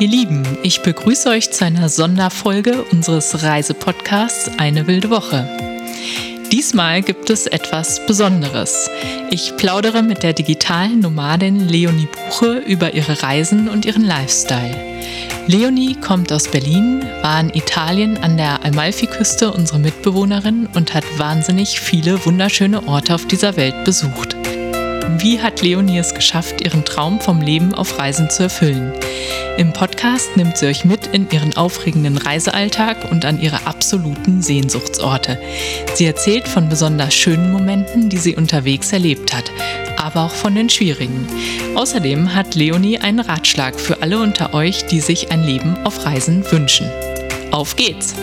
Ihr Lieben, ich begrüße euch zu einer Sonderfolge unseres Reisepodcasts Eine wilde Woche. Diesmal gibt es etwas Besonderes. Ich plaudere mit der digitalen Nomadin Leonie Buche über ihre Reisen und ihren Lifestyle. Leonie kommt aus Berlin, war in Italien an der Amalfiküste unsere Mitbewohnerin und hat wahnsinnig viele wunderschöne Orte auf dieser Welt besucht. Wie hat Leonie es geschafft, ihren Traum vom Leben auf Reisen zu erfüllen? Im Podcast nimmt sie euch mit in ihren aufregenden Reisealltag und an ihre absoluten Sehnsuchtsorte. Sie erzählt von besonders schönen Momenten, die sie unterwegs erlebt hat, aber auch von den schwierigen. Außerdem hat Leonie einen Ratschlag für alle unter euch, die sich ein Leben auf Reisen wünschen. Auf geht's!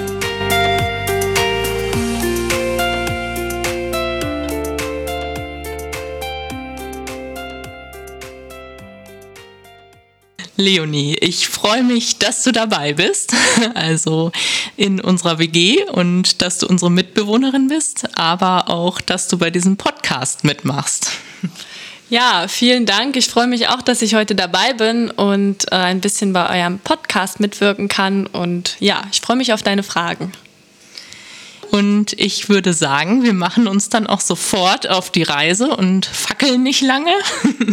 Leonie, ich freue mich, dass du dabei bist, also in unserer WG und dass du unsere Mitbewohnerin bist, aber auch, dass du bei diesem Podcast mitmachst. Ja, vielen Dank. Ich freue mich auch, dass ich heute dabei bin und äh, ein bisschen bei eurem Podcast mitwirken kann. Und ja, ich freue mich auf deine Fragen. Und ich würde sagen, wir machen uns dann auch sofort auf die Reise und fackeln nicht lange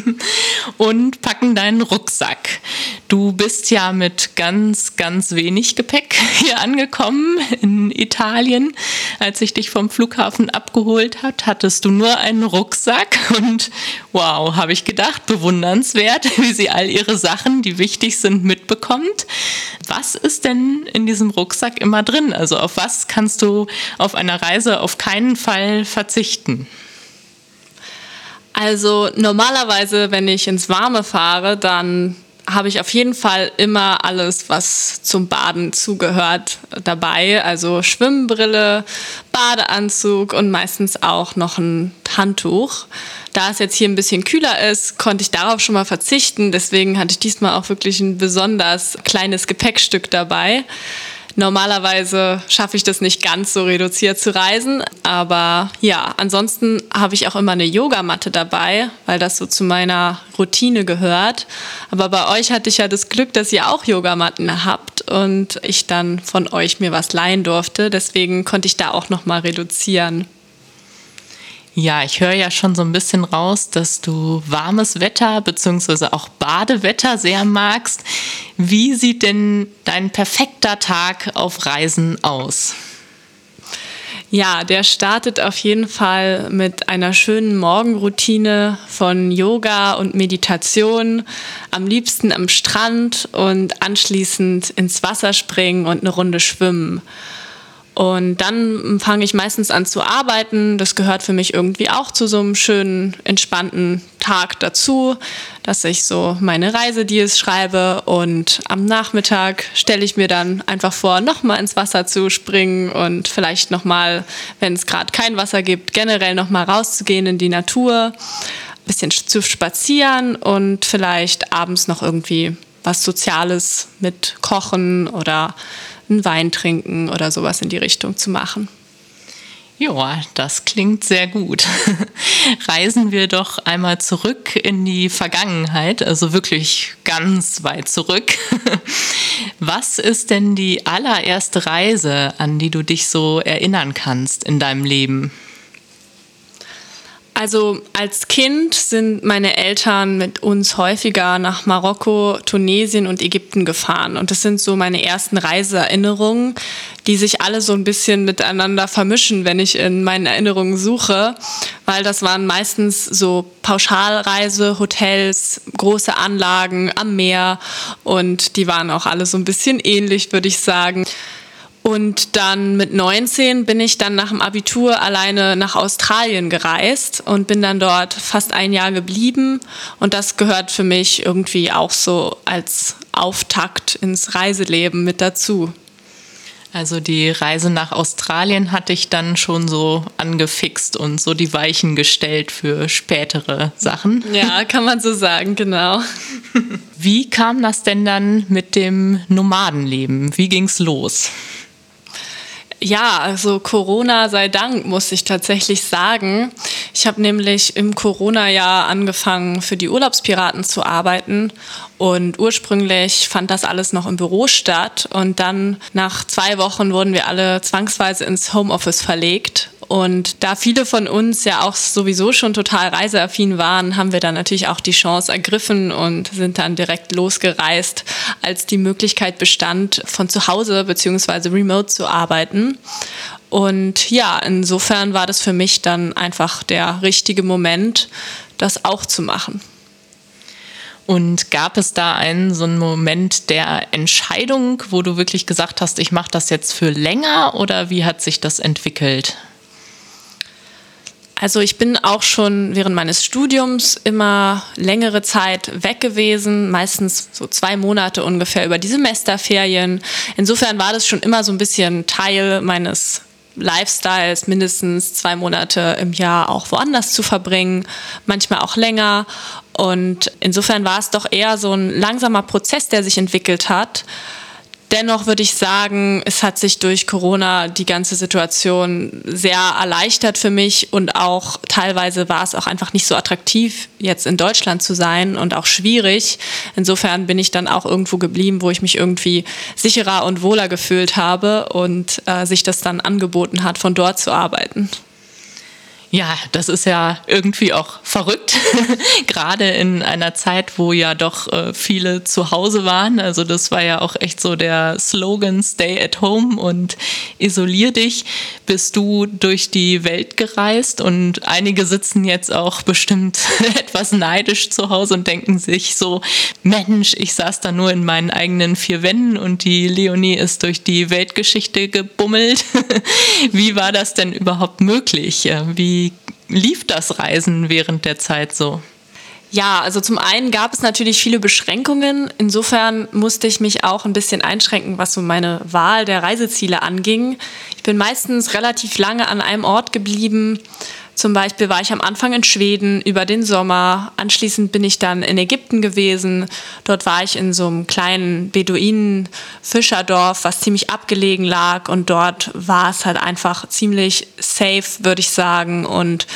und packen deinen Rucksack. Du bist ja mit ganz, ganz wenig Gepäck hier angekommen in Italien. Als ich dich vom Flughafen abgeholt hat, hattest du nur einen Rucksack und wow, habe ich gedacht, bewundernswert, wie sie all ihre Sachen, die wichtig sind, mitbekommt. Was ist denn in diesem Rucksack immer drin? Also auf was kannst du auf einer Reise auf keinen Fall verzichten? Also normalerweise, wenn ich ins Warme fahre, dann habe ich auf jeden Fall immer alles, was zum Baden zugehört, dabei. Also Schwimmbrille, Badeanzug und meistens auch noch ein Handtuch. Da es jetzt hier ein bisschen kühler ist, konnte ich darauf schon mal verzichten. Deswegen hatte ich diesmal auch wirklich ein besonders kleines Gepäckstück dabei. Normalerweise schaffe ich das nicht ganz so reduziert zu reisen, aber ja, ansonsten habe ich auch immer eine Yogamatte dabei, weil das so zu meiner Routine gehört. Aber bei euch hatte ich ja das Glück, dass ihr auch Yogamatten habt und ich dann von euch mir was leihen durfte. Deswegen konnte ich da auch noch mal reduzieren. Ja, ich höre ja schon so ein bisschen raus, dass du warmes Wetter bzw. auch Badewetter sehr magst. Wie sieht denn dein perfekter Tag auf Reisen aus? Ja, der startet auf jeden Fall mit einer schönen Morgenroutine von Yoga und Meditation, am liebsten am Strand und anschließend ins Wasser springen und eine Runde schwimmen. Und dann fange ich meistens an zu arbeiten. Das gehört für mich irgendwie auch zu so einem schönen, entspannten Tag dazu, dass ich so meine Reisedeals schreibe. Und am Nachmittag stelle ich mir dann einfach vor, nochmal ins Wasser zu springen und vielleicht nochmal, wenn es gerade kein Wasser gibt, generell nochmal rauszugehen in die Natur, ein bisschen zu spazieren und vielleicht abends noch irgendwie was Soziales mit Kochen oder einen Wein trinken oder sowas in die Richtung zu machen. Ja, das klingt sehr gut. Reisen wir doch einmal zurück in die Vergangenheit, also wirklich ganz weit zurück. Was ist denn die allererste Reise, an die du dich so erinnern kannst in deinem Leben? Also als Kind sind meine Eltern mit uns häufiger nach Marokko, Tunesien und Ägypten gefahren. Und das sind so meine ersten Reiseerinnerungen, die sich alle so ein bisschen miteinander vermischen, wenn ich in meinen Erinnerungen suche. Weil das waren meistens so Pauschalreise, Hotels, große Anlagen am Meer. Und die waren auch alle so ein bisschen ähnlich, würde ich sagen. Und dann mit 19 bin ich dann nach dem Abitur alleine nach Australien gereist und bin dann dort fast ein Jahr geblieben. Und das gehört für mich irgendwie auch so als Auftakt ins Reiseleben mit dazu. Also die Reise nach Australien hatte ich dann schon so angefixt und so die Weichen gestellt für spätere Sachen. Ja, kann man so sagen, genau. Wie kam das denn dann mit dem Nomadenleben? Wie ging's los? Ja, also Corona sei Dank, muss ich tatsächlich sagen. Ich habe nämlich im Corona-Jahr angefangen, für die Urlaubspiraten zu arbeiten. Und ursprünglich fand das alles noch im Büro statt. Und dann nach zwei Wochen wurden wir alle zwangsweise ins Homeoffice verlegt. Und da viele von uns ja auch sowieso schon total reiseaffin waren, haben wir dann natürlich auch die Chance ergriffen und sind dann direkt losgereist, als die Möglichkeit bestand, von zu Hause bzw. remote zu arbeiten. Und ja, insofern war das für mich dann einfach der richtige Moment, das auch zu machen. Und gab es da einen so einen Moment der Entscheidung, wo du wirklich gesagt hast, ich mache das jetzt für länger oder wie hat sich das entwickelt? Also ich bin auch schon während meines Studiums immer längere Zeit weg gewesen, meistens so zwei Monate ungefähr über die Semesterferien. Insofern war das schon immer so ein bisschen Teil meines Lifestyles, mindestens zwei Monate im Jahr auch woanders zu verbringen, manchmal auch länger. Und insofern war es doch eher so ein langsamer Prozess, der sich entwickelt hat. Dennoch würde ich sagen, es hat sich durch Corona die ganze Situation sehr erleichtert für mich und auch teilweise war es auch einfach nicht so attraktiv, jetzt in Deutschland zu sein und auch schwierig. Insofern bin ich dann auch irgendwo geblieben, wo ich mich irgendwie sicherer und wohler gefühlt habe und äh, sich das dann angeboten hat, von dort zu arbeiten. Ja, das ist ja irgendwie auch verrückt, gerade in einer Zeit, wo ja doch äh, viele zu Hause waren. Also das war ja auch echt so der Slogan Stay at Home und isolier dich. Bist du durch die Welt gereist und einige sitzen jetzt auch bestimmt etwas neidisch zu Hause und denken sich so, Mensch, ich saß da nur in meinen eigenen vier Wänden und die Leonie ist durch die Weltgeschichte gebummelt. Wie war das denn überhaupt möglich? Äh, wie lief das Reisen während der Zeit so? Ja, also zum einen gab es natürlich viele Beschränkungen. Insofern musste ich mich auch ein bisschen einschränken, was so meine Wahl der Reiseziele anging. Ich bin meistens relativ lange an einem Ort geblieben. Zum Beispiel war ich am Anfang in Schweden über den Sommer. Anschließend bin ich dann in Ägypten gewesen. Dort war ich in so einem kleinen Beduinen-Fischerdorf, was ziemlich abgelegen lag. Und dort war es halt einfach ziemlich safe, würde ich sagen. Und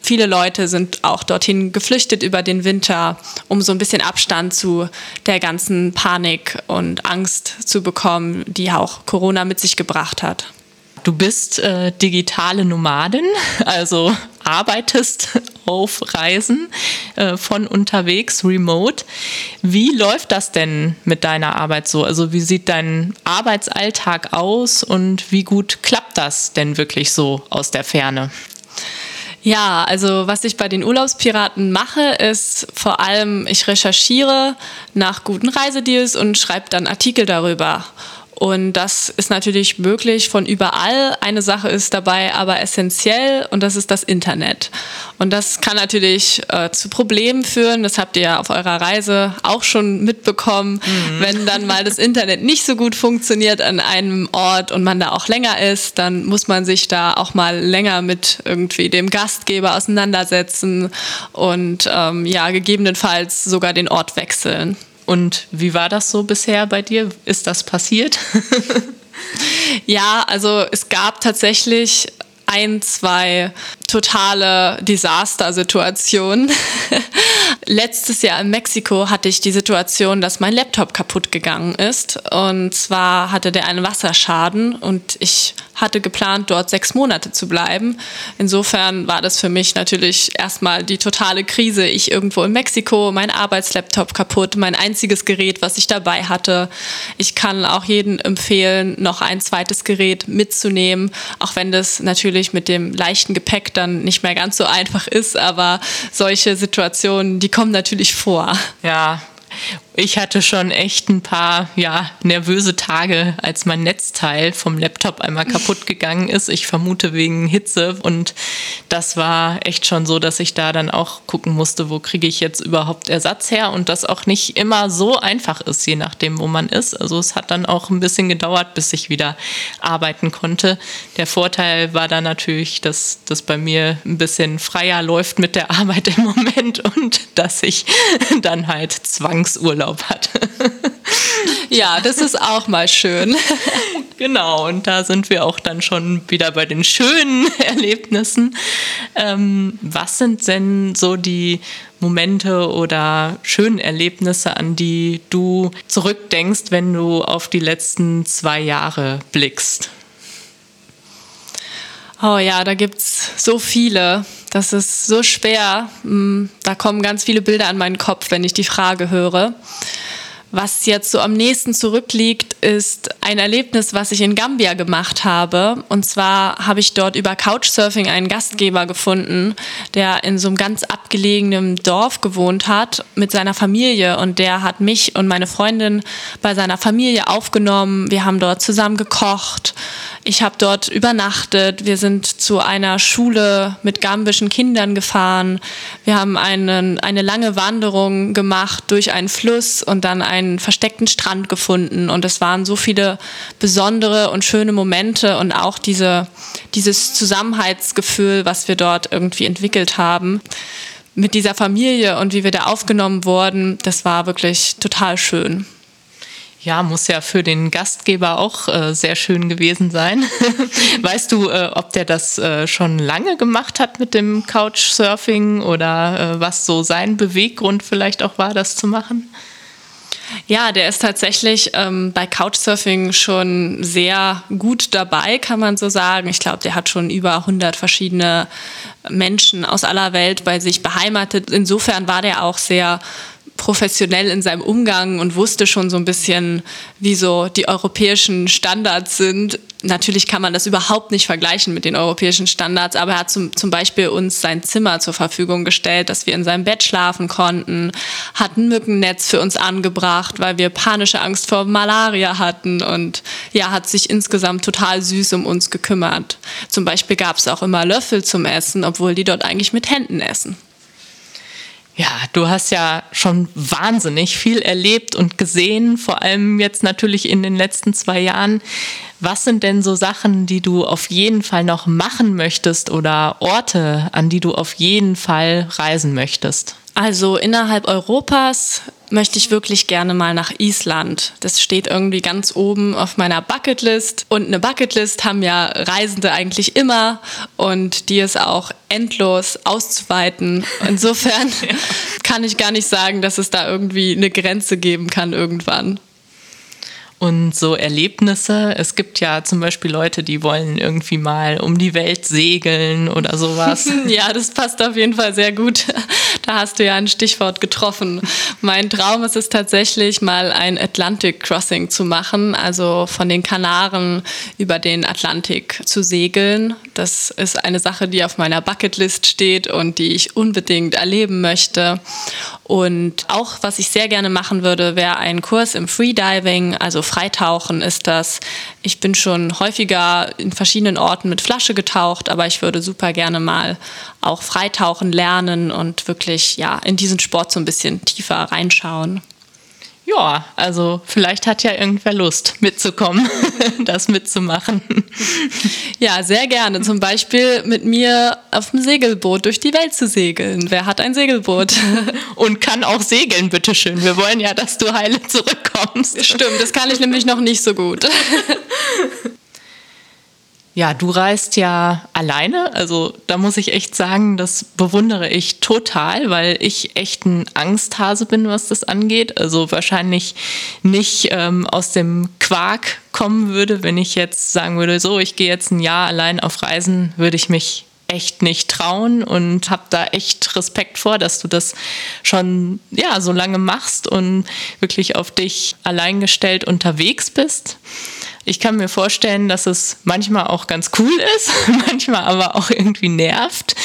viele Leute sind auch dorthin geflüchtet über den Winter, um so ein bisschen Abstand zu der ganzen Panik und Angst zu bekommen, die auch Corona mit sich gebracht hat. Du bist äh, digitale Nomadin, also arbeitest auf Reisen äh, von unterwegs, remote. Wie läuft das denn mit deiner Arbeit so? Also wie sieht dein Arbeitsalltag aus und wie gut klappt das denn wirklich so aus der Ferne? Ja, also was ich bei den Urlaubspiraten mache, ist vor allem, ich recherchiere nach guten Reisedeals und schreibe dann Artikel darüber. Und das ist natürlich möglich von überall. Eine Sache ist dabei aber essentiell und das ist das Internet. Und das kann natürlich äh, zu Problemen führen. Das habt ihr ja auf eurer Reise auch schon mitbekommen. Mhm. Wenn dann mal das Internet nicht so gut funktioniert an einem Ort und man da auch länger ist, dann muss man sich da auch mal länger mit irgendwie dem Gastgeber auseinandersetzen und ähm, ja, gegebenenfalls sogar den Ort wechseln. Und wie war das so bisher bei dir? Ist das passiert? ja, also es gab tatsächlich ein, zwei totale Desastersituationen. Letztes Jahr in Mexiko hatte ich die Situation, dass mein Laptop kaputt gegangen ist. Und zwar hatte der einen Wasserschaden und ich hatte geplant, dort sechs Monate zu bleiben. Insofern war das für mich natürlich erstmal die totale Krise. Ich irgendwo in Mexiko, mein Arbeitslaptop kaputt, mein einziges Gerät, was ich dabei hatte. Ich kann auch jedem empfehlen, noch ein zweites Gerät mitzunehmen, auch wenn das natürlich mit dem leichten Gepäck dann nicht mehr ganz so einfach ist. Aber solche Situationen, die kommen natürlich vor. Ja, ich hatte schon echt ein paar ja, nervöse Tage, als mein Netzteil vom Laptop einmal kaputt gegangen ist. Ich vermute wegen Hitze. Und das war echt schon so, dass ich da dann auch gucken musste, wo kriege ich jetzt überhaupt Ersatz her. Und das auch nicht immer so einfach ist, je nachdem, wo man ist. Also es hat dann auch ein bisschen gedauert, bis ich wieder arbeiten konnte. Der Vorteil war dann natürlich, dass das bei mir ein bisschen freier läuft mit der Arbeit im Moment und dass ich dann halt Zwangsurlaub Urlaub hat. ja, das ist auch mal schön. genau, und da sind wir auch dann schon wieder bei den schönen Erlebnissen. Ähm, was sind denn so die Momente oder schönen Erlebnisse, an die du zurückdenkst, wenn du auf die letzten zwei Jahre blickst? Oh ja, da gibt es so viele. Das ist so schwer. Mm, da kommen ganz viele Bilder an meinen Kopf, wenn ich die Frage höre. Was jetzt so am nächsten zurückliegt, ist ein Erlebnis, was ich in Gambia gemacht habe. Und zwar habe ich dort über Couchsurfing einen Gastgeber gefunden, der in so einem ganz abgelegenen Dorf gewohnt hat mit seiner Familie. Und der hat mich und meine Freundin bei seiner Familie aufgenommen. Wir haben dort zusammen gekocht. Ich habe dort übernachtet. Wir sind zu einer Schule mit gambischen Kindern gefahren. Wir haben einen, eine lange Wanderung gemacht durch einen Fluss und dann einen versteckten Strand gefunden. Und es waren so viele besondere und schöne Momente und auch diese, dieses Zusammenhaltsgefühl, was wir dort irgendwie entwickelt haben mit dieser Familie und wie wir da aufgenommen wurden, das war wirklich total schön. Ja, muss ja für den Gastgeber auch äh, sehr schön gewesen sein. weißt du, äh, ob der das äh, schon lange gemacht hat mit dem Couchsurfing oder äh, was so sein Beweggrund vielleicht auch war, das zu machen? Ja, der ist tatsächlich ähm, bei Couchsurfing schon sehr gut dabei, kann man so sagen. Ich glaube, der hat schon über 100 verschiedene Menschen aus aller Welt bei sich beheimatet. Insofern war der auch sehr professionell in seinem Umgang und wusste schon so ein bisschen, wie so die europäischen Standards sind. Natürlich kann man das überhaupt nicht vergleichen mit den europäischen Standards, aber er hat zum, zum Beispiel uns sein Zimmer zur Verfügung gestellt, dass wir in seinem Bett schlafen konnten, hat ein Mückennetz für uns angebracht, weil wir panische Angst vor Malaria hatten und ja, hat sich insgesamt total süß um uns gekümmert. Zum Beispiel gab es auch immer Löffel zum Essen, obwohl die dort eigentlich mit Händen essen. Ja, du hast ja schon wahnsinnig viel erlebt und gesehen, vor allem jetzt natürlich in den letzten zwei Jahren. Was sind denn so Sachen, die du auf jeden Fall noch machen möchtest oder Orte, an die du auf jeden Fall reisen möchtest? Also innerhalb Europas möchte ich wirklich gerne mal nach Island. Das steht irgendwie ganz oben auf meiner Bucketlist. Und eine Bucketlist haben ja Reisende eigentlich immer und die ist auch endlos auszuweiten. Insofern ja. kann ich gar nicht sagen, dass es da irgendwie eine Grenze geben kann irgendwann und so Erlebnisse. Es gibt ja zum Beispiel Leute, die wollen irgendwie mal um die Welt segeln oder sowas. ja, das passt auf jeden Fall sehr gut. Da hast du ja ein Stichwort getroffen. Mein Traum ist es tatsächlich, mal ein Atlantic Crossing zu machen, also von den Kanaren über den Atlantik zu segeln. Das ist eine Sache, die auf meiner Bucketlist steht und die ich unbedingt erleben möchte. Und auch, was ich sehr gerne machen würde, wäre ein Kurs im Freediving, also Freitauchen ist das. Ich bin schon häufiger in verschiedenen Orten mit Flasche getaucht, aber ich würde super gerne mal auch Freitauchen lernen und wirklich ja in diesen Sport so ein bisschen tiefer reinschauen. Ja, also vielleicht hat ja irgendwer Lust mitzukommen, das mitzumachen. Ja, sehr gerne. Zum Beispiel mit mir auf dem Segelboot durch die Welt zu segeln. Wer hat ein Segelboot? Und kann auch segeln, bitteschön. Wir wollen ja, dass du heile zurückkommst. Stimmt, das kann ich nämlich noch nicht so gut. Ja, du reist ja alleine. Also da muss ich echt sagen, das bewundere ich total, weil ich echt ein Angsthase bin, was das angeht. Also wahrscheinlich nicht ähm, aus dem Quark kommen würde, wenn ich jetzt sagen würde, so, ich gehe jetzt ein Jahr allein auf Reisen, würde ich mich echt nicht trauen und habe da echt Respekt vor, dass du das schon ja so lange machst und wirklich auf dich alleingestellt unterwegs bist. Ich kann mir vorstellen, dass es manchmal auch ganz cool ist, manchmal aber auch irgendwie nervt.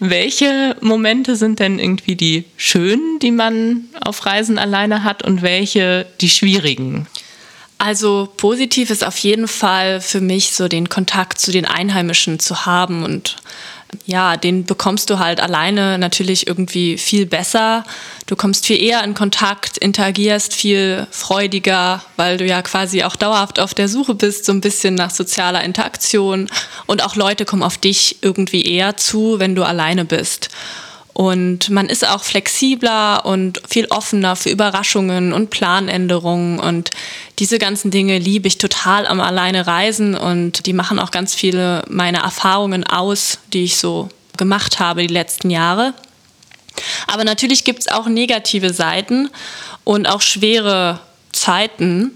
Welche Momente sind denn irgendwie die schönen, die man auf Reisen alleine hat und welche die schwierigen? Also positiv ist auf jeden Fall für mich so den Kontakt zu den Einheimischen zu haben und ja, den bekommst du halt alleine natürlich irgendwie viel besser. Du kommst viel eher in Kontakt, interagierst viel freudiger, weil du ja quasi auch dauerhaft auf der Suche bist, so ein bisschen nach sozialer Interaktion. Und auch Leute kommen auf dich irgendwie eher zu, wenn du alleine bist. Und man ist auch flexibler und viel offener für Überraschungen und Planänderungen. Und diese ganzen Dinge liebe ich total am Alleine reisen und die machen auch ganz viele meiner Erfahrungen aus, die ich so gemacht habe die letzten Jahre. Aber natürlich gibt es auch negative Seiten und auch schwere Zeiten.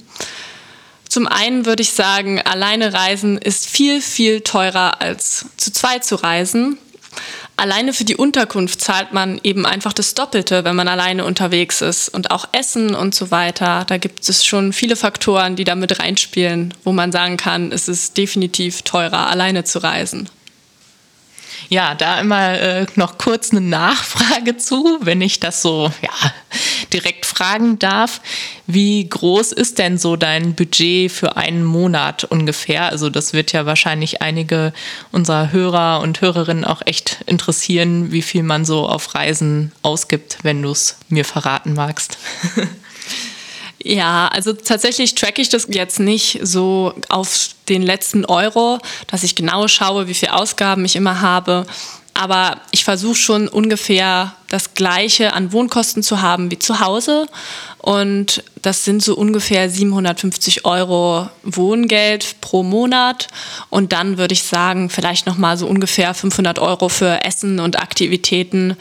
Zum einen würde ich sagen, alleine reisen ist viel, viel teurer als zu zweit zu reisen. Alleine für die Unterkunft zahlt man eben einfach das Doppelte, wenn man alleine unterwegs ist. Und auch Essen und so weiter. Da gibt es schon viele Faktoren, die damit reinspielen, wo man sagen kann, es ist definitiv teurer, alleine zu reisen. Ja, da immer äh, noch kurz eine Nachfrage zu, wenn ich das so ja, direkt fragen darf. Wie groß ist denn so dein Budget für einen Monat ungefähr? Also das wird ja wahrscheinlich einige unserer Hörer und Hörerinnen auch echt interessieren, wie viel man so auf Reisen ausgibt, wenn du es mir verraten magst. Ja, also tatsächlich tracke ich das jetzt nicht so auf den letzten Euro, dass ich genau schaue, wie viel Ausgaben ich immer habe. Aber ich versuche schon ungefähr das Gleiche an Wohnkosten zu haben wie zu Hause. Und das sind so ungefähr 750 Euro Wohngeld pro Monat. Und dann würde ich sagen, vielleicht nochmal so ungefähr 500 Euro für Essen und Aktivitäten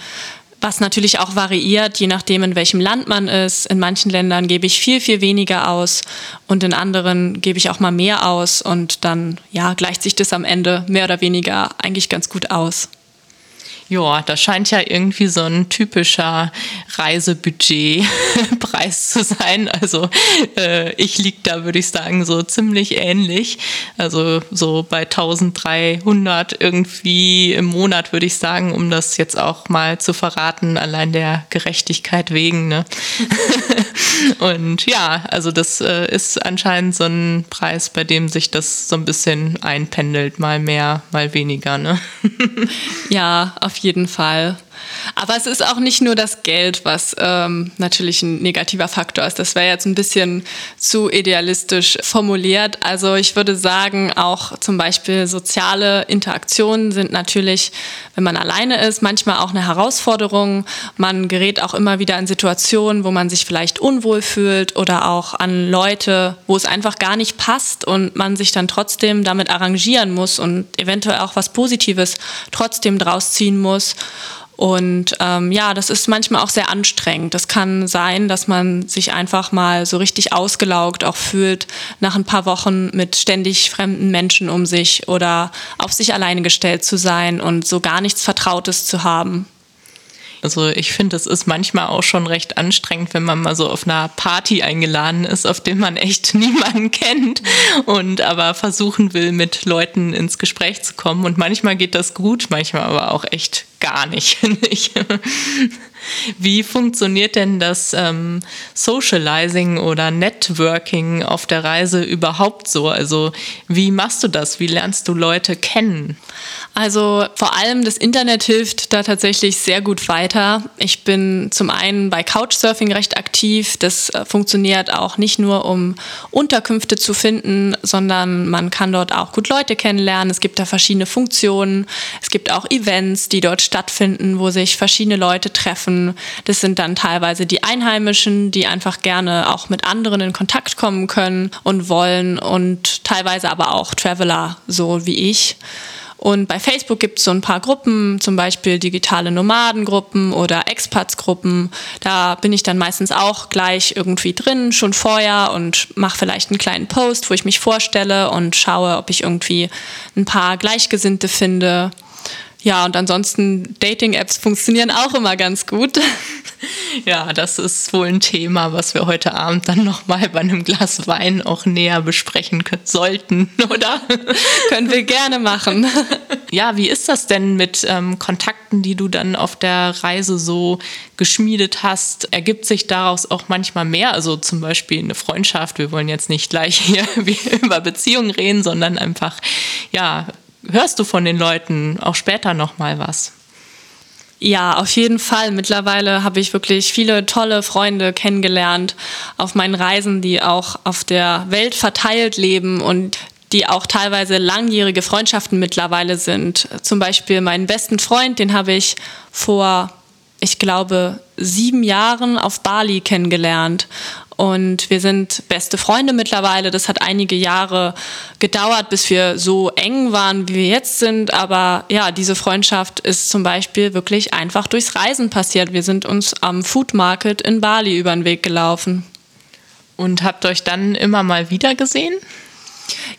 was natürlich auch variiert, je nachdem, in welchem Land man ist. In manchen Ländern gebe ich viel, viel weniger aus und in anderen gebe ich auch mal mehr aus und dann ja, gleicht sich das am Ende mehr oder weniger eigentlich ganz gut aus. Ja, das scheint ja irgendwie so ein typischer Reisebudgetpreis zu sein. Also äh, ich liege da, würde ich sagen, so ziemlich ähnlich. Also so bei 1300 irgendwie im Monat, würde ich sagen, um das jetzt auch mal zu verraten, allein der Gerechtigkeit wegen. Ne? Und ja, also das äh, ist anscheinend so ein Preis, bei dem sich das so ein bisschen einpendelt, mal mehr, mal weniger. Ne? Ja, auf jeden Fall. Aber es ist auch nicht nur das Geld, was ähm, natürlich ein negativer Faktor ist. Das wäre jetzt ein bisschen zu idealistisch formuliert. Also ich würde sagen, auch zum Beispiel soziale Interaktionen sind natürlich, wenn man alleine ist, manchmal auch eine Herausforderung. Man gerät auch immer wieder in Situationen, wo man sich vielleicht unwohl fühlt oder auch an Leute, wo es einfach gar nicht passt und man sich dann trotzdem damit arrangieren muss und eventuell auch was Positives trotzdem draus ziehen muss. Und ähm, ja, das ist manchmal auch sehr anstrengend. Das kann sein, dass man sich einfach mal so richtig ausgelaugt auch fühlt nach ein paar Wochen mit ständig fremden Menschen um sich oder auf sich alleine gestellt zu sein und so gar nichts Vertrautes zu haben. Also ich finde, es ist manchmal auch schon recht anstrengend, wenn man mal so auf einer Party eingeladen ist, auf dem man echt niemanden kennt und aber versuchen will, mit Leuten ins Gespräch zu kommen. Und manchmal geht das gut, manchmal aber auch echt gar nicht. Wie funktioniert denn das ähm, Socializing oder Networking auf der Reise überhaupt so? Also wie machst du das? Wie lernst du Leute kennen? Also vor allem das Internet hilft da tatsächlich sehr gut weiter. Ich bin zum einen bei Couchsurfing recht aktiv. Das äh, funktioniert auch nicht nur, um Unterkünfte zu finden, sondern man kann dort auch gut Leute kennenlernen. Es gibt da verschiedene Funktionen. Es gibt auch Events, die dort stattfinden, wo sich verschiedene Leute treffen. Das sind dann teilweise die Einheimischen, die einfach gerne auch mit anderen in Kontakt kommen können und wollen und teilweise aber auch Traveler, so wie ich. Und bei Facebook gibt es so ein paar Gruppen, zum Beispiel digitale Nomadengruppen oder Expatsgruppen. Da bin ich dann meistens auch gleich irgendwie drin, schon vorher und mache vielleicht einen kleinen Post, wo ich mich vorstelle und schaue, ob ich irgendwie ein paar Gleichgesinnte finde. Ja, und ansonsten Dating-Apps funktionieren auch immer ganz gut. Ja, das ist wohl ein Thema, was wir heute Abend dann nochmal bei einem Glas Wein auch näher besprechen sollten, oder? Können wir gerne machen. Ja, wie ist das denn mit ähm, Kontakten, die du dann auf der Reise so geschmiedet hast? Ergibt sich daraus auch manchmal mehr? Also zum Beispiel eine Freundschaft. Wir wollen jetzt nicht gleich hier über Beziehungen reden, sondern einfach, ja, hörst du von den Leuten auch später nochmal was? Ja, auf jeden Fall. Mittlerweile habe ich wirklich viele tolle Freunde kennengelernt auf meinen Reisen, die auch auf der Welt verteilt leben und die auch teilweise langjährige Freundschaften mittlerweile sind. Zum Beispiel meinen besten Freund, den habe ich vor ich glaube, sieben Jahren auf Bali kennengelernt. Und wir sind beste Freunde mittlerweile. Das hat einige Jahre gedauert, bis wir so eng waren, wie wir jetzt sind. Aber ja, diese Freundschaft ist zum Beispiel wirklich einfach durchs Reisen passiert. Wir sind uns am Food Market in Bali über den Weg gelaufen. Und habt euch dann immer mal wieder gesehen?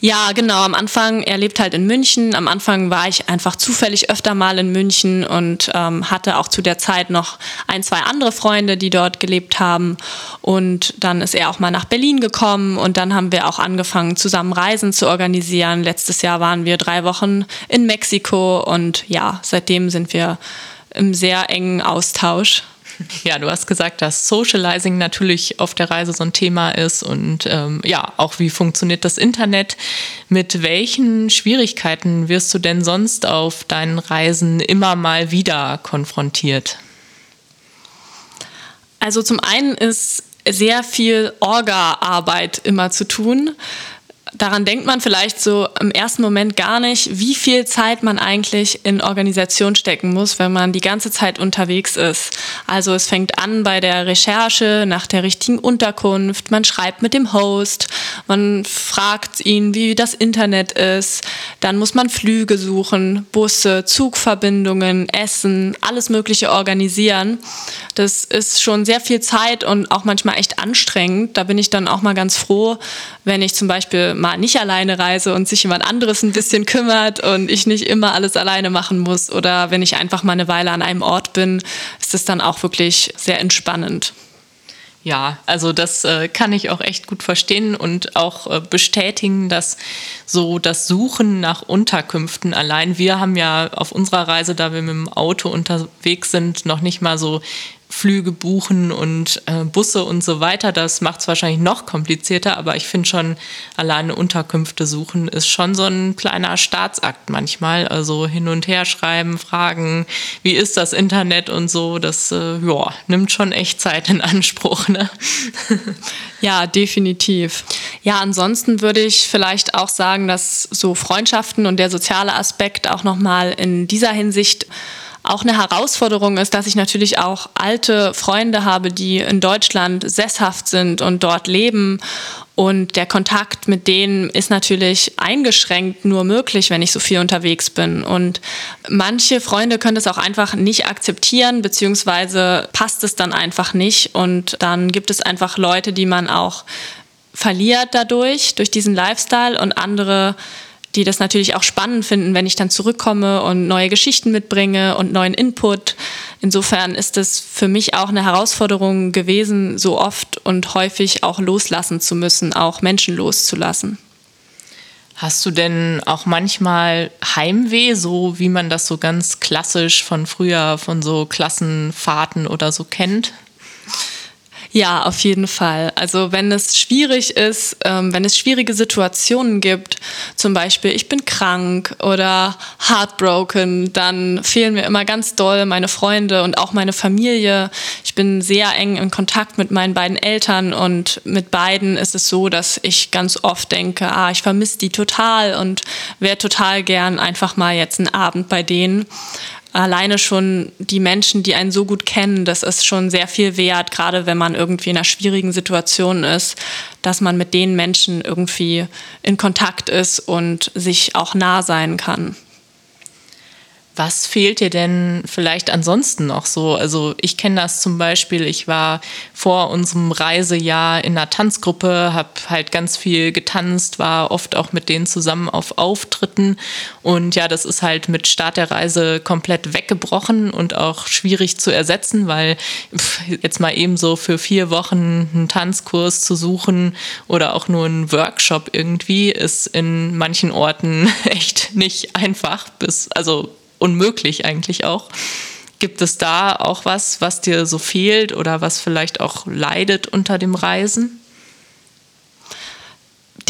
Ja, genau. Am Anfang, er lebt halt in München. Am Anfang war ich einfach zufällig öfter mal in München und ähm, hatte auch zu der Zeit noch ein, zwei andere Freunde, die dort gelebt haben. Und dann ist er auch mal nach Berlin gekommen und dann haben wir auch angefangen, zusammen Reisen zu organisieren. Letztes Jahr waren wir drei Wochen in Mexiko und ja, seitdem sind wir im sehr engen Austausch. Ja, du hast gesagt, dass Socializing natürlich auf der Reise so ein Thema ist und ähm, ja, auch wie funktioniert das Internet. Mit welchen Schwierigkeiten wirst du denn sonst auf deinen Reisen immer mal wieder konfrontiert? Also zum einen ist sehr viel Orga-Arbeit immer zu tun daran denkt man vielleicht so im ersten Moment gar nicht, wie viel Zeit man eigentlich in Organisation stecken muss, wenn man die ganze Zeit unterwegs ist. Also es fängt an bei der Recherche nach der richtigen Unterkunft, man schreibt mit dem Host, man fragt ihn, wie das Internet ist, dann muss man Flüge suchen, Busse, Zugverbindungen, Essen, alles Mögliche organisieren. Das ist schon sehr viel Zeit und auch manchmal echt anstrengend. Da bin ich dann auch mal ganz froh, wenn ich zum Beispiel mal nicht alleine reise und sich jemand anderes ein bisschen kümmert und ich nicht immer alles alleine machen muss oder wenn ich einfach mal eine Weile an einem Ort bin, ist es dann auch wirklich sehr entspannend. Ja, also das äh, kann ich auch echt gut verstehen und auch äh, bestätigen, dass so das Suchen nach Unterkünften allein, wir haben ja auf unserer Reise, da wir mit dem Auto unterwegs sind, noch nicht mal so Flüge buchen und äh, Busse und so weiter. Das macht es wahrscheinlich noch komplizierter, aber ich finde schon, alleine Unterkünfte suchen ist schon so ein kleiner Staatsakt manchmal. Also hin und her schreiben, fragen, wie ist das Internet und so, das äh, ja, nimmt schon echt Zeit in Anspruch. Ne? ja, definitiv. Ja, ansonsten würde ich vielleicht auch sagen, dass so Freundschaften und der soziale Aspekt auch nochmal in dieser Hinsicht auch eine Herausforderung ist, dass ich natürlich auch alte Freunde habe, die in Deutschland sesshaft sind und dort leben. Und der Kontakt mit denen ist natürlich eingeschränkt nur möglich, wenn ich so viel unterwegs bin. Und manche Freunde können das auch einfach nicht akzeptieren, beziehungsweise passt es dann einfach nicht. Und dann gibt es einfach Leute, die man auch verliert dadurch, durch diesen Lifestyle und andere, die das natürlich auch spannend finden, wenn ich dann zurückkomme und neue Geschichten mitbringe und neuen Input. Insofern ist es für mich auch eine Herausforderung gewesen, so oft und häufig auch loslassen zu müssen, auch Menschen loszulassen. Hast du denn auch manchmal Heimweh, so wie man das so ganz klassisch von früher, von so Klassenfahrten oder so kennt? Ja, auf jeden Fall. Also wenn es schwierig ist, ähm, wenn es schwierige Situationen gibt, zum Beispiel ich bin krank oder heartbroken, dann fehlen mir immer ganz doll meine Freunde und auch meine Familie. Ich bin sehr eng in Kontakt mit meinen beiden Eltern und mit beiden ist es so, dass ich ganz oft denke, ah, ich vermisse die total und wäre total gern einfach mal jetzt einen Abend bei denen alleine schon die Menschen, die einen so gut kennen, das ist schon sehr viel wert, gerade wenn man irgendwie in einer schwierigen Situation ist, dass man mit den Menschen irgendwie in Kontakt ist und sich auch nah sein kann. Was fehlt dir denn vielleicht ansonsten noch so? Also ich kenne das zum Beispiel, ich war vor unserem Reisejahr in einer Tanzgruppe, habe halt ganz viel getanzt, war oft auch mit denen zusammen auf Auftritten und ja, das ist halt mit Start der Reise komplett weggebrochen und auch schwierig zu ersetzen, weil jetzt mal eben so für vier Wochen einen Tanzkurs zu suchen oder auch nur einen Workshop irgendwie ist in manchen Orten echt nicht einfach bis, also unmöglich eigentlich auch. Gibt es da auch was, was dir so fehlt oder was vielleicht auch leidet unter dem Reisen?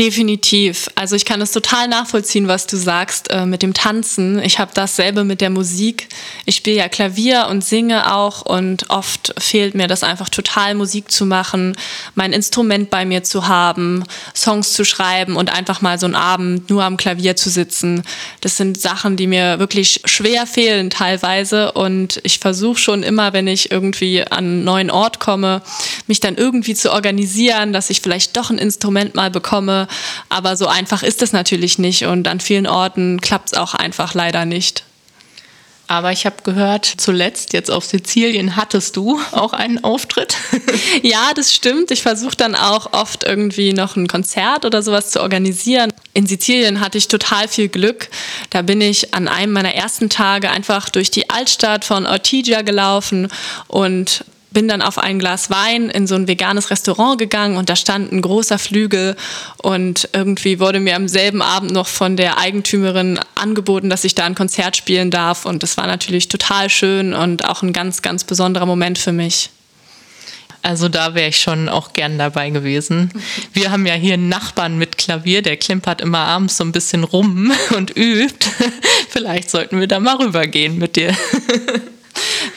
Definitiv. Also ich kann es total nachvollziehen, was du sagst äh, mit dem Tanzen. Ich habe dasselbe mit der Musik. Ich spiele ja Klavier und singe auch und oft fehlt mir das einfach total, Musik zu machen, mein Instrument bei mir zu haben, Songs zu schreiben und einfach mal so einen Abend nur am Klavier zu sitzen. Das sind Sachen, die mir wirklich schwer fehlen teilweise und ich versuche schon immer, wenn ich irgendwie an einen neuen Ort komme, mich dann irgendwie zu organisieren, dass ich vielleicht doch ein Instrument mal bekomme aber so einfach ist es natürlich nicht und an vielen Orten klappt es auch einfach leider nicht. Aber ich habe gehört, zuletzt jetzt auf Sizilien hattest du auch einen Auftritt. ja, das stimmt. Ich versuche dann auch oft irgendwie noch ein Konzert oder sowas zu organisieren. In Sizilien hatte ich total viel Glück. Da bin ich an einem meiner ersten Tage einfach durch die Altstadt von Ortigia gelaufen und bin dann auf ein Glas Wein in so ein veganes Restaurant gegangen und da stand ein großer Flügel und irgendwie wurde mir am selben Abend noch von der Eigentümerin angeboten, dass ich da ein Konzert spielen darf und das war natürlich total schön und auch ein ganz, ganz besonderer Moment für mich. Also da wäre ich schon auch gern dabei gewesen. Wir haben ja hier einen Nachbarn mit Klavier, der klimpert immer abends so ein bisschen rum und übt. Vielleicht sollten wir da mal rübergehen mit dir.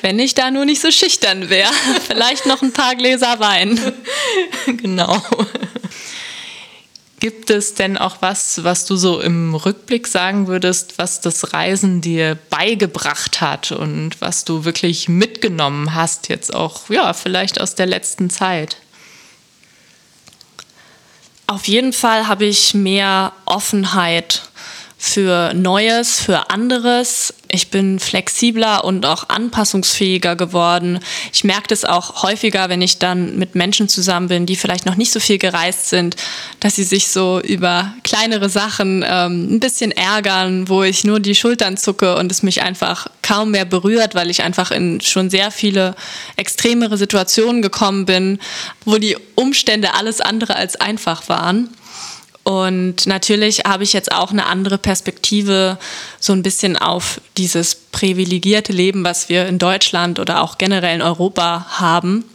Wenn ich da nur nicht so schüchtern wäre. Vielleicht noch ein paar Gläser Wein. genau. Gibt es denn auch was, was du so im Rückblick sagen würdest, was das Reisen dir beigebracht hat und was du wirklich mitgenommen hast, jetzt auch, ja, vielleicht aus der letzten Zeit? Auf jeden Fall habe ich mehr Offenheit für Neues, für anderes. Ich bin flexibler und auch anpassungsfähiger geworden. Ich merke das auch häufiger, wenn ich dann mit Menschen zusammen bin, die vielleicht noch nicht so viel gereist sind, dass sie sich so über kleinere Sachen ähm, ein bisschen ärgern, wo ich nur die Schultern zucke und es mich einfach kaum mehr berührt, weil ich einfach in schon sehr viele extremere Situationen gekommen bin, wo die Umstände alles andere als einfach waren. Und natürlich habe ich jetzt auch eine andere Perspektive so ein bisschen auf dieses privilegierte Leben, was wir in Deutschland oder auch generell in Europa haben.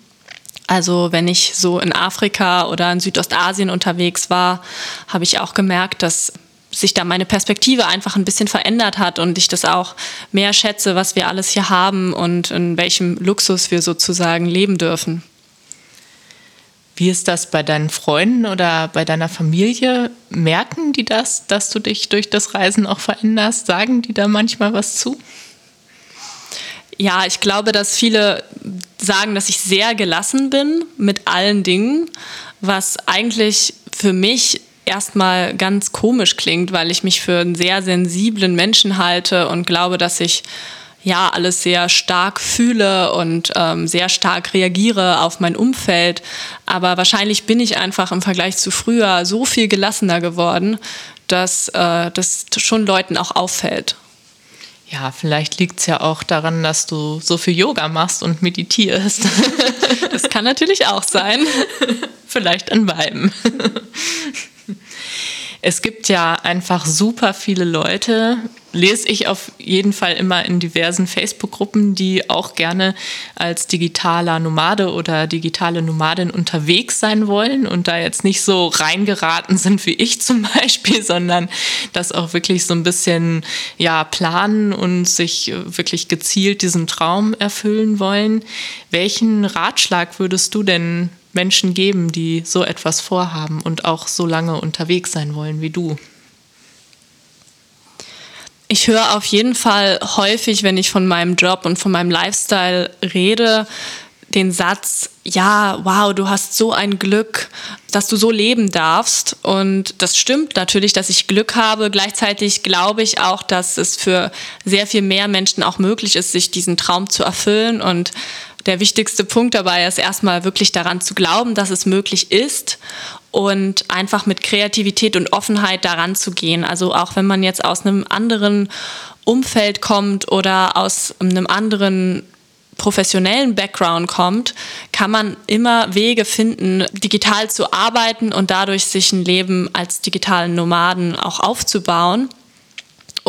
Also wenn ich so in Afrika oder in Südostasien unterwegs war, habe ich auch gemerkt, dass sich da meine Perspektive einfach ein bisschen verändert hat und ich das auch mehr schätze, was wir alles hier haben und in welchem Luxus wir sozusagen leben dürfen. Wie ist das bei deinen Freunden oder bei deiner Familie? Merken die das, dass du dich durch das Reisen auch veränderst? Sagen die da manchmal was zu? Ja, ich glaube, dass viele sagen, dass ich sehr gelassen bin mit allen Dingen, was eigentlich für mich erstmal ganz komisch klingt, weil ich mich für einen sehr sensiblen Menschen halte und glaube, dass ich ja alles sehr stark fühle und ähm, sehr stark reagiere auf mein Umfeld. Aber wahrscheinlich bin ich einfach im Vergleich zu früher so viel gelassener geworden, dass äh, das schon Leuten auch auffällt. Ja, vielleicht liegt es ja auch daran, dass du so viel Yoga machst und meditierst. das kann natürlich auch sein. vielleicht an beiden. Es gibt ja einfach super viele Leute, lese ich auf jeden Fall immer in diversen Facebook-Gruppen, die auch gerne als digitaler Nomade oder digitale Nomadin unterwegs sein wollen und da jetzt nicht so reingeraten sind wie ich zum Beispiel, sondern das auch wirklich so ein bisschen ja, planen und sich wirklich gezielt diesen Traum erfüllen wollen. Welchen Ratschlag würdest du denn Menschen geben, die so etwas vorhaben und auch so lange unterwegs sein wollen wie du? Ich höre auf jeden Fall häufig, wenn ich von meinem Job und von meinem Lifestyle rede, den Satz, ja, wow, du hast so ein Glück, dass du so leben darfst. Und das stimmt natürlich, dass ich Glück habe. Gleichzeitig glaube ich auch, dass es für sehr viel mehr Menschen auch möglich ist, sich diesen Traum zu erfüllen. Und der wichtigste Punkt dabei ist erstmal wirklich daran zu glauben, dass es möglich ist und einfach mit Kreativität und Offenheit daran zu gehen. Also auch wenn man jetzt aus einem anderen Umfeld kommt oder aus einem anderen professionellen Background kommt, kann man immer Wege finden, digital zu arbeiten und dadurch sich ein Leben als digitalen Nomaden auch aufzubauen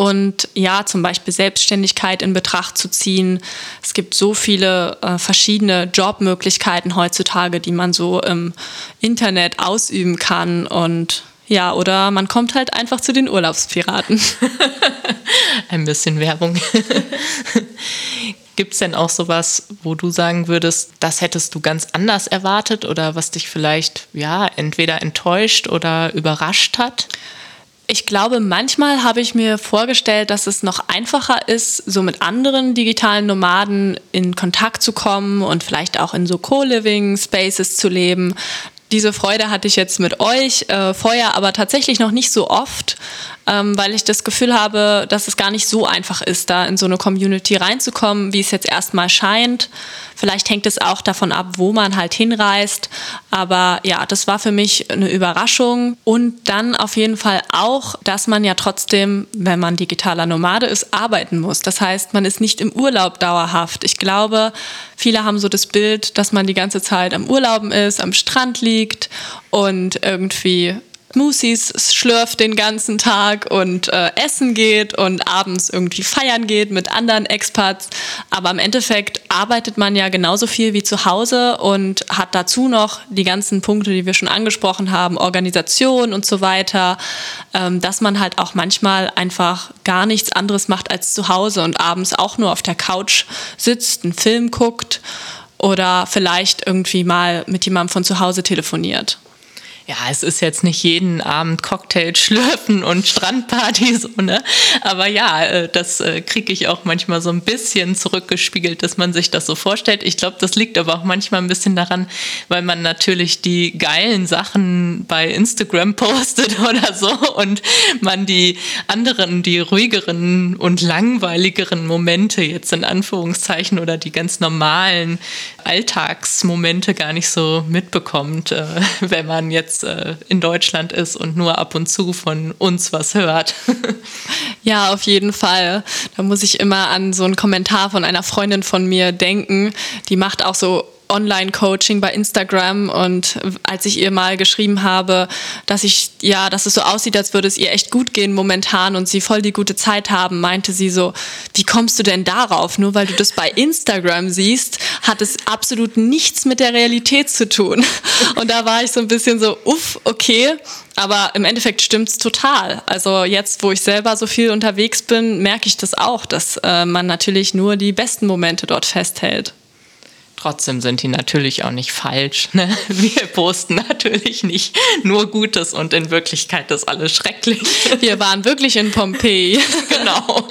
und ja, zum Beispiel Selbstständigkeit in Betracht zu ziehen. Es gibt so viele äh, verschiedene Jobmöglichkeiten heutzutage, die man so im Internet ausüben kann und Ja, oder man kommt halt einfach zu den Urlaubspiraten. Ein bisschen Werbung. Gibt es denn auch sowas, wo du sagen würdest, das hättest du ganz anders erwartet oder was dich vielleicht ja entweder enttäuscht oder überrascht hat? Ich glaube, manchmal habe ich mir vorgestellt, dass es noch einfacher ist, so mit anderen digitalen Nomaden in Kontakt zu kommen und vielleicht auch in so Co-Living Spaces zu leben. Diese Freude hatte ich jetzt mit euch äh, vorher, aber tatsächlich noch nicht so oft ähm, weil ich das Gefühl habe, dass es gar nicht so einfach ist, da in so eine Community reinzukommen, wie es jetzt erstmal scheint. Vielleicht hängt es auch davon ab, wo man halt hinreist. Aber ja, das war für mich eine Überraschung. Und dann auf jeden Fall auch, dass man ja trotzdem, wenn man digitaler Nomade ist, arbeiten muss. Das heißt, man ist nicht im Urlaub dauerhaft. Ich glaube, viele haben so das Bild, dass man die ganze Zeit am Urlauben ist, am Strand liegt und irgendwie Smoothies schlürft den ganzen Tag und äh, essen geht und abends irgendwie feiern geht mit anderen Expats. Aber im Endeffekt arbeitet man ja genauso viel wie zu Hause und hat dazu noch die ganzen Punkte, die wir schon angesprochen haben, Organisation und so weiter, ähm, dass man halt auch manchmal einfach gar nichts anderes macht als zu Hause und abends auch nur auf der Couch sitzt, einen Film guckt oder vielleicht irgendwie mal mit jemandem von zu Hause telefoniert ja, es ist jetzt nicht jeden Abend Cocktail schlürfen und Strandparty so, ne? Aber ja, äh, das äh, kriege ich auch manchmal so ein bisschen zurückgespiegelt, dass man sich das so vorstellt. Ich glaube, das liegt aber auch manchmal ein bisschen daran, weil man natürlich die geilen Sachen bei Instagram postet oder so und man die anderen, die ruhigeren und langweiligeren Momente jetzt in Anführungszeichen oder die ganz normalen Alltagsmomente gar nicht so mitbekommt, äh, wenn man jetzt äh, in Deutschland ist und nur ab und zu von uns was hört. ja, auf jeden Fall. Da muss ich immer an so einen Kommentar von einer Freundin von mir denken. Die macht auch so Online-Coaching bei Instagram und als ich ihr mal geschrieben habe, dass ich, ja, dass es so aussieht, als würde es ihr echt gut gehen momentan und sie voll die gute Zeit haben, meinte sie so, wie kommst du denn darauf? Nur weil du das bei Instagram siehst, hat es absolut nichts mit der Realität zu tun. Und da war ich so ein bisschen so, uff, okay. Aber im Endeffekt stimmt's total. Also jetzt, wo ich selber so viel unterwegs bin, merke ich das auch, dass äh, man natürlich nur die besten Momente dort festhält. Trotzdem sind die natürlich auch nicht falsch. Ne? Wir posten natürlich nicht nur Gutes und in Wirklichkeit ist alles schrecklich. Wir waren wirklich in Pompeji. genau.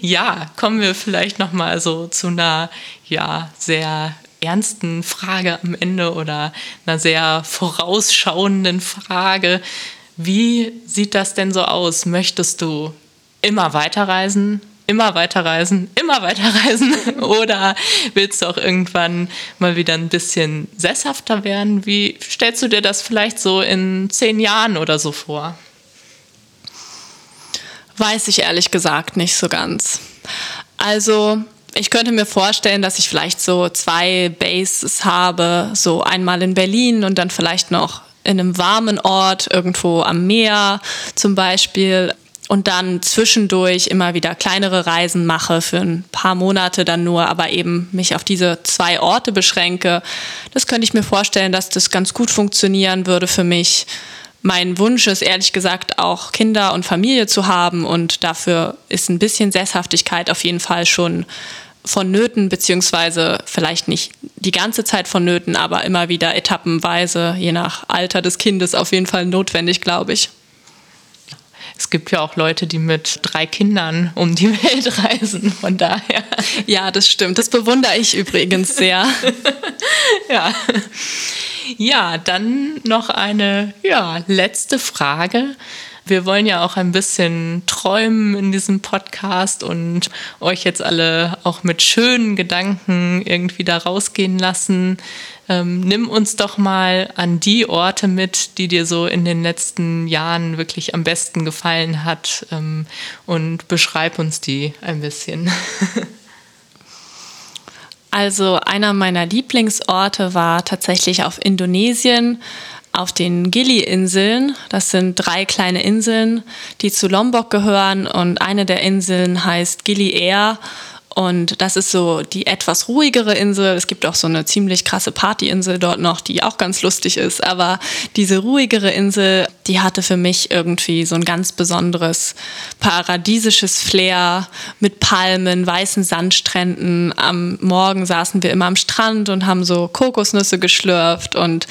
ja, kommen wir vielleicht noch mal so zu einer ja sehr ernsten Frage am Ende oder einer sehr vorausschauenden Frage. Wie sieht das denn so aus? Möchtest du immer weiterreisen? Immer weiter reisen, immer weiter reisen? Oder willst du auch irgendwann mal wieder ein bisschen sesshafter werden? Wie stellst du dir das vielleicht so in zehn Jahren oder so vor? Weiß ich ehrlich gesagt nicht so ganz. Also ich könnte mir vorstellen, dass ich vielleicht so zwei Bases habe, so einmal in Berlin und dann vielleicht noch in einem warmen Ort, irgendwo am Meer zum Beispiel und dann zwischendurch immer wieder kleinere Reisen mache für ein paar Monate dann nur, aber eben mich auf diese zwei Orte beschränke. Das könnte ich mir vorstellen, dass das ganz gut funktionieren würde für mich. Mein Wunsch ist ehrlich gesagt auch Kinder und Familie zu haben und dafür ist ein bisschen Sesshaftigkeit auf jeden Fall schon vonnöten, beziehungsweise vielleicht nicht die ganze Zeit vonnöten, aber immer wieder etappenweise, je nach Alter des Kindes auf jeden Fall notwendig, glaube ich. Es gibt ja auch Leute, die mit drei Kindern um die Welt reisen. Von daher. Ja, das stimmt. Das bewundere ich übrigens sehr. ja. Ja, dann noch eine ja, letzte Frage. Wir wollen ja auch ein bisschen träumen in diesem Podcast und euch jetzt alle auch mit schönen Gedanken irgendwie da rausgehen lassen. Ähm, nimm uns doch mal an die Orte mit, die dir so in den letzten Jahren wirklich am besten gefallen hat ähm, und beschreib uns die ein bisschen. Also einer meiner Lieblingsorte war tatsächlich auf Indonesien, auf den Gili-Inseln. Das sind drei kleine Inseln, die zu Lombok gehören und eine der Inseln heißt Gili Air Und das ist so die etwas ruhigere Insel. Es gibt auch so eine ziemlich krasse Partyinsel dort noch, die auch ganz lustig ist. Aber diese ruhigere Insel, die hatte für mich irgendwie so ein ganz besonderes paradiesisches Flair mit Palmen, weißen Sandstränden. Am Morgen saßen wir immer am Strand und haben so Kokosnüsse geschlürft. Und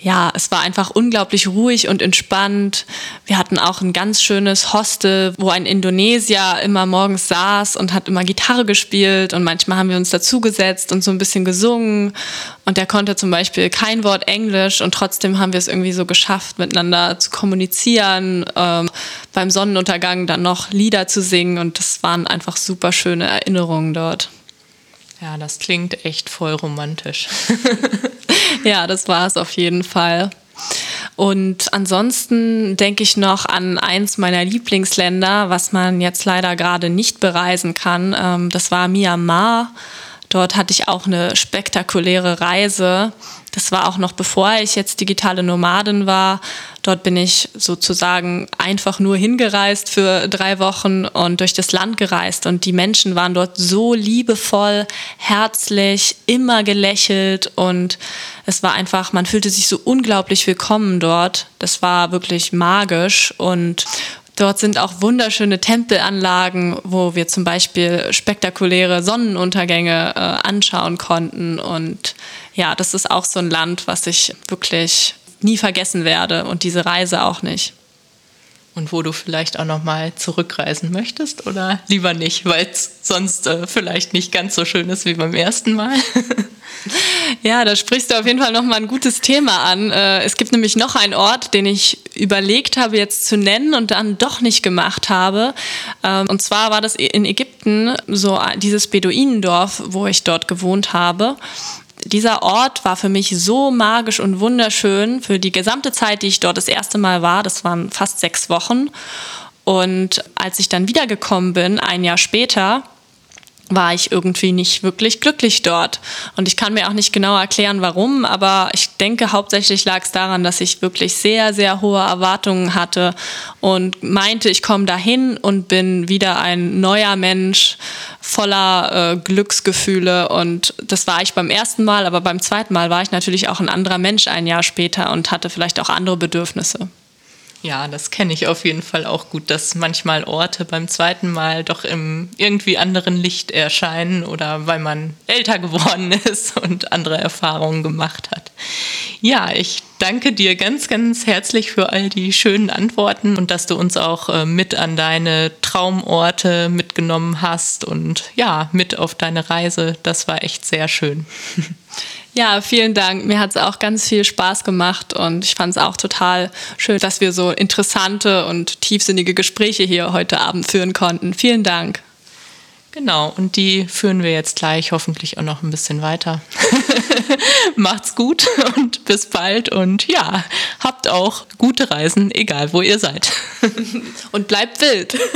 ja, es war einfach unglaublich ruhig und entspannt. Wir hatten auch ein ganz schönes Hostel, wo ein Indonesier immer morgens saß und hat immer Gitarre gespielt gespielt und manchmal haben wir uns dazugesetzt und so ein bisschen gesungen. Und der konnte zum Beispiel kein Wort Englisch und trotzdem haben wir es irgendwie so geschafft, miteinander zu kommunizieren, ähm, beim Sonnenuntergang dann noch Lieder zu singen und das waren einfach super schöne Erinnerungen dort. Ja, das klingt echt voll romantisch. ja, das war es auf jeden Fall. Und ansonsten denke ich noch an eins meiner Lieblingsländer, was man jetzt leider gerade nicht bereisen kann. Ähm, das war Myanmar. Dort hatte ich auch eine spektakuläre Reise. Das war auch noch bevor ich jetzt digitale Nomadin war. Dort bin ich sozusagen einfach nur hingereist für drei Wochen und durch das Land gereist. Und die Menschen waren dort so liebevoll, herzlich, immer gelächelt. Und es war einfach, man fühlte sich so unglaublich willkommen dort. Das war wirklich magisch. Und Dort sind auch wunderschöne Tempelanlagen, wo wir zum Beispiel spektakuläre Sonnenuntergänge äh, anschauen konnten. Und ja, das ist auch so ein Land, was ich wirklich nie vergessen werde und diese Reise auch nicht. Und wo du vielleicht auch noch mal zurückreisen möchtest oder lieber nicht, weil es sonst äh, vielleicht nicht ganz so schön ist wie beim ersten Mal? Ja, da sprichst du auf jeden Fall nochmal ein gutes Thema an. Äh, es gibt nämlich noch einen Ort, den ich überlegt habe jetzt zu nennen und dann doch nicht gemacht habe. Ähm, und zwar war das in Ägypten so dieses Beduinendorf, wo ich dort gewohnt habe dieser Ort war für mich so magisch und wunderschön für die gesamte Zeit, die ich dort das erste Mal war. Das waren fast sechs Wochen. Und als ich dann wiedergekommen bin, ein Jahr später, war ich irgendwie nicht wirklich glücklich dort. Und ich kann mir auch nicht genau erklären, warum, aber ich denke, hauptsächlich lag es daran, dass ich wirklich sehr, sehr hohe Erwartungen hatte und meinte, ich komme dahin und bin wieder ein neuer Mensch voller äh, Glücksgefühle. Und das war ich beim ersten Mal, aber beim zweiten Mal war ich natürlich auch ein anderer Mensch ein Jahr später und hatte vielleicht auch andere Bedürfnisse. Ja, das kenne ich auf jeden Fall auch gut, dass manchmal Orte beim zweiten Mal doch im irgendwie anderen Licht erscheinen oder weil man älter geworden ist und andere Erfahrungen gemacht hat. Ja, ich danke dir ganz, ganz herzlich für all die schönen Antworten und dass du uns auch äh, mit an deine Traumorte mitgenommen hast und ja, mit auf deine Reise. Das war echt sehr schön. Ja, vielen Dank. Mir hat es auch ganz viel Spaß gemacht und ich fand es auch total schön, dass wir so interessante und tiefsinnige Gespräche hier heute Abend führen konnten. Vielen Dank. Genau, und die führen wir jetzt gleich hoffentlich auch noch ein bisschen weiter. Macht's gut und bis bald und ja, habt auch gute Reisen, egal wo ihr seid. und bleibt wild.